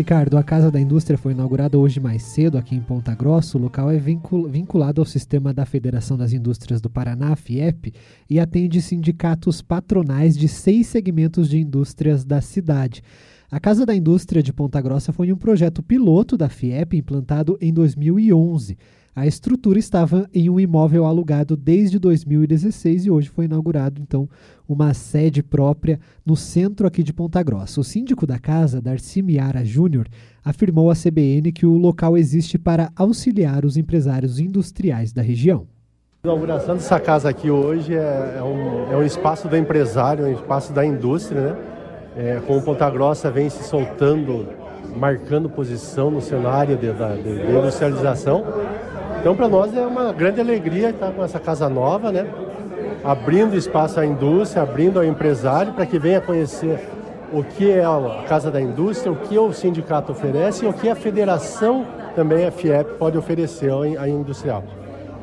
Ricardo, a Casa da Indústria foi inaugurada hoje mais cedo aqui em Ponta Grossa. O local é vinculado ao sistema da Federação das Indústrias do Paraná, FIEP, e atende sindicatos patronais de seis segmentos de indústrias da cidade. A Casa da Indústria de Ponta Grossa foi um projeto piloto da FIEP implantado em 2011. A estrutura estava em um imóvel alugado desde 2016 e hoje foi inaugurado então uma sede própria no centro aqui de Ponta Grossa. O síndico da casa, Darcy Miara Júnior, afirmou à CBN que o local existe para auxiliar os empresários industriais da região. A inauguração dessa casa aqui hoje é, é, um, é um espaço do empresário, um espaço da indústria, né? É, como Ponta Grossa vem se soltando, marcando posição no cenário de, de, de industrialização, então, para nós é uma grande alegria estar com essa casa nova, né? Abrindo espaço à indústria, abrindo ao empresário para que venha conhecer o que é a Casa da Indústria, o que o sindicato oferece e o que a federação, também a FIEP, pode oferecer à industrial.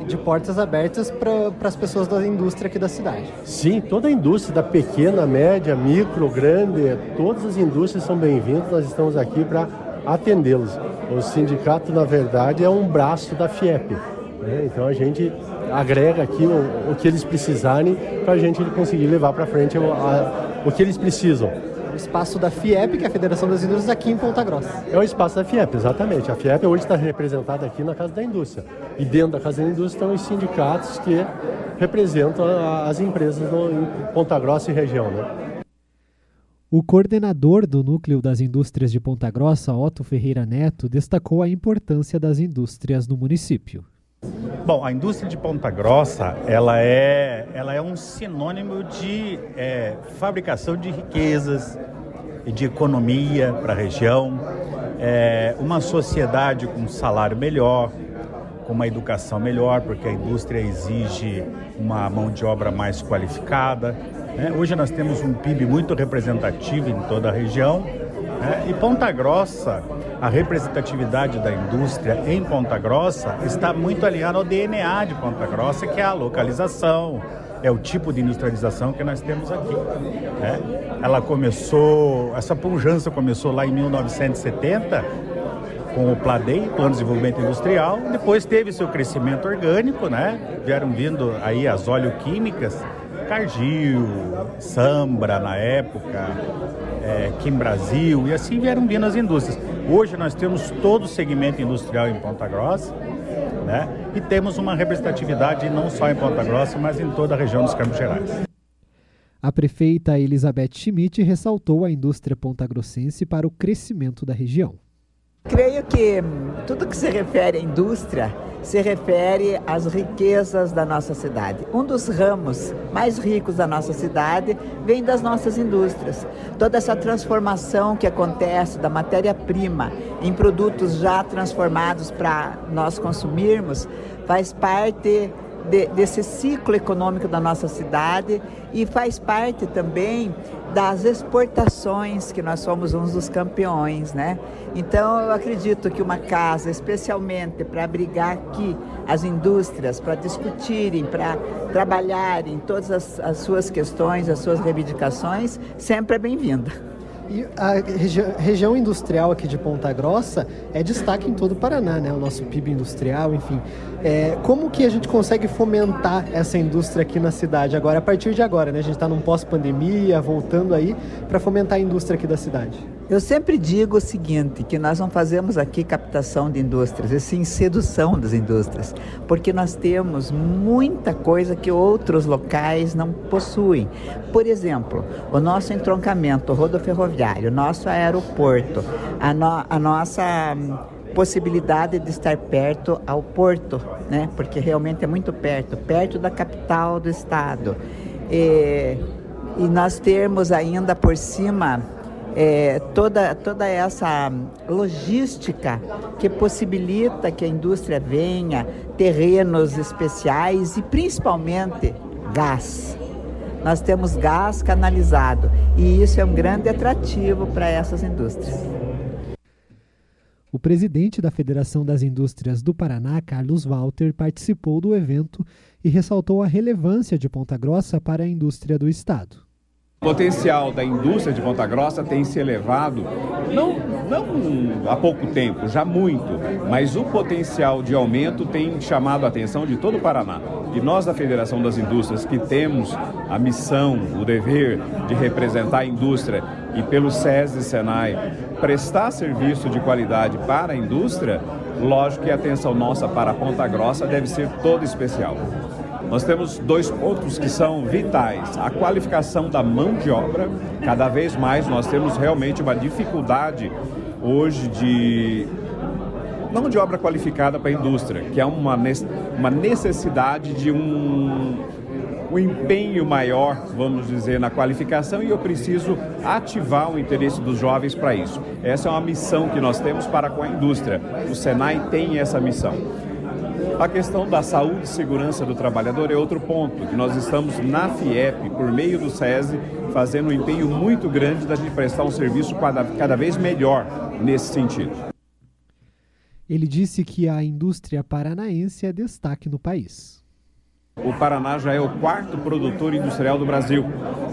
De portas abertas para as pessoas da indústria aqui da cidade. Sim, toda a indústria, da pequena, média, micro, grande, todas as indústrias são bem-vindas. Nós estamos aqui para atendê-los. O sindicato, na verdade, é um braço da FIEP. Né? Então a gente agrega aqui o, o que eles precisarem para a gente conseguir levar para frente o, a, o que eles precisam. Espaço da FIEP, que é a Federação das Indústrias, aqui em Ponta Grossa. É o espaço da FIEP, exatamente. A FIEP hoje está representada aqui na Casa da Indústria. E dentro da Casa da Indústria estão os sindicatos que representam as empresas no, em Ponta Grossa e região. Né? O coordenador do Núcleo das Indústrias de Ponta Grossa, Otto Ferreira Neto, destacou a importância das indústrias no município. Bom, a indústria de Ponta Grossa, ela é, ela é um sinônimo de é, fabricação de riquezas e de economia para a região, é, uma sociedade com salário melhor, com uma educação melhor, porque a indústria exige uma mão de obra mais qualificada, né? Hoje nós temos um PIB muito representativo em toda a região. Né? E Ponta Grossa, a representatividade da indústria em Ponta Grossa está muito alinhada ao DNA de Ponta Grossa, que é a localização, é o tipo de industrialização que nós temos aqui. Né? Ela começou, essa pujança começou lá em 1970 com o PLADEI, Plano de Desenvolvimento Industrial, depois teve seu crescimento orgânico, né? Vieram vindo aí as oleoquímicas, Cargill, Sambra na época, é, Kim Brasil e assim vieram vindo as indústrias. Hoje nós temos todo o segmento industrial em Ponta Grossa, né? E temos uma representatividade não só em Ponta Grossa, mas em toda a região dos Campos Gerais. A prefeita Elizabeth Schmidt ressaltou a indústria pontagrossense para o crescimento da região. Creio que tudo que se refere à indústria se refere às riquezas da nossa cidade. Um dos ramos mais ricos da nossa cidade vem das nossas indústrias. Toda essa transformação que acontece da matéria-prima em produtos já transformados para nós consumirmos faz parte de, desse ciclo econômico da nossa cidade e faz parte também das exportações, que nós somos uns dos campeões, né? Então eu acredito que uma casa, especialmente para abrigar aqui as indústrias, para discutirem, para trabalharem todas as, as suas questões, as suas reivindicações, sempre é bem-vinda. E a regi região industrial aqui de Ponta Grossa é destaque em todo o Paraná, né? O nosso PIB industrial, enfim. É, como que a gente consegue fomentar essa indústria aqui na cidade agora, a partir de agora, né? A gente está num pós-pandemia, voltando aí, para fomentar a indústria aqui da cidade. Eu sempre digo o seguinte, que nós não fazemos aqui captação de indústrias, e sim sedução das indústrias, porque nós temos muita coisa que outros locais não possuem. Por exemplo, o nosso entroncamento rodoferroviário, o nosso aeroporto, a, no, a nossa hum, possibilidade de estar perto ao porto, né? porque realmente é muito perto, perto da capital do estado. E, e nós temos ainda por cima é, toda, toda essa logística que possibilita que a indústria venha, terrenos especiais e principalmente gás. Nós temos gás canalizado e isso é um grande atrativo para essas indústrias. O presidente da Federação das Indústrias do Paraná, Carlos Walter, participou do evento e ressaltou a relevância de Ponta Grossa para a indústria do estado. O potencial da indústria de Ponta Grossa tem se elevado, não, não há pouco tempo, já muito, mas o potencial de aumento tem chamado a atenção de todo o Paraná. E nós da Federação das Indústrias, que temos a missão, o dever de representar a indústria e pelo SESI e SENAI prestar serviço de qualidade para a indústria, lógico que a atenção nossa para a Ponta Grossa deve ser toda especial. Nós temos dois pontos que são vitais: a qualificação da mão de obra. Cada vez mais nós temos realmente uma dificuldade hoje de mão de obra qualificada para a indústria, que é uma, uma necessidade de um, um empenho maior, vamos dizer, na qualificação e eu preciso ativar o interesse dos jovens para isso. Essa é uma missão que nós temos para com a indústria. O Senai tem essa missão. A questão da saúde e segurança do trabalhador é outro ponto, que nós estamos na FIEP, por meio do SESI, fazendo um empenho muito grande da gente prestar um serviço cada, cada vez melhor nesse sentido. Ele disse que a indústria paranaense é destaque no país. O Paraná já é o quarto produtor industrial do Brasil.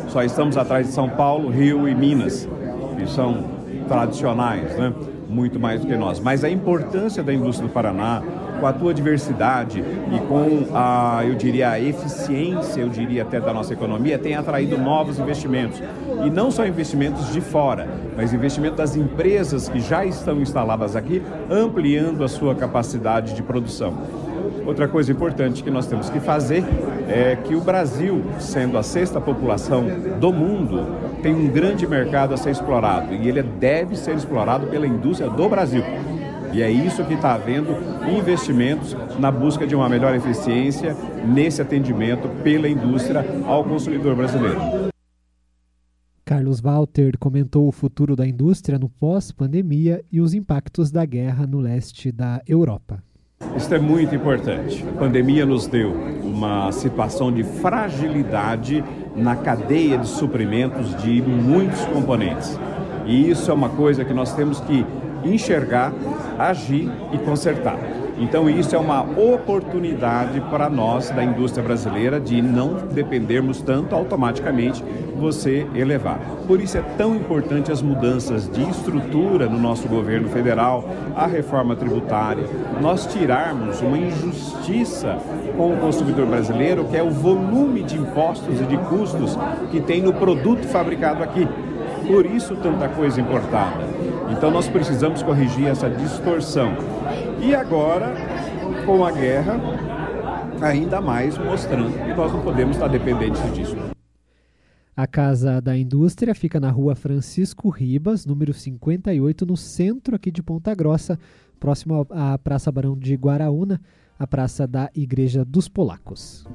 Só estamos atrás de São Paulo, Rio e Minas, que são tradicionais, né? Muito mais do que nós. Mas a importância da indústria do Paraná, com a tua diversidade e com a, eu diria, a eficiência, eu diria até da nossa economia, tem atraído novos investimentos. E não só investimentos de fora, mas investimentos das empresas que já estão instaladas aqui, ampliando a sua capacidade de produção. Outra coisa importante que nós temos que fazer é que o Brasil, sendo a sexta população do mundo, tem um grande mercado a ser explorado e ele deve ser explorado pela indústria do Brasil. E é isso que está havendo investimentos na busca de uma melhor eficiência nesse atendimento pela indústria ao consumidor brasileiro. Carlos Walter comentou o futuro da indústria no pós-pandemia e os impactos da guerra no leste da Europa. Isso é muito importante. A pandemia nos deu uma situação de fragilidade na cadeia de suprimentos de muitos componentes. E isso é uma coisa que nós temos que enxergar, agir e consertar. Então, isso é uma oportunidade para nós da indústria brasileira de não dependermos tanto automaticamente você elevar. Por isso é tão importante as mudanças de estrutura no nosso governo federal, a reforma tributária, nós tirarmos uma injustiça com o consumidor brasileiro, que é o volume de impostos e de custos que tem no produto fabricado aqui. Por isso tanta coisa importada. Então nós precisamos corrigir essa distorção. E agora, com a guerra, ainda mais mostrando que nós não podemos estar dependentes disso. A Casa da Indústria fica na rua Francisco Ribas, número 58, no centro aqui de Ponta Grossa, próximo à Praça Barão de Guaraúna, a praça da Igreja dos Polacos.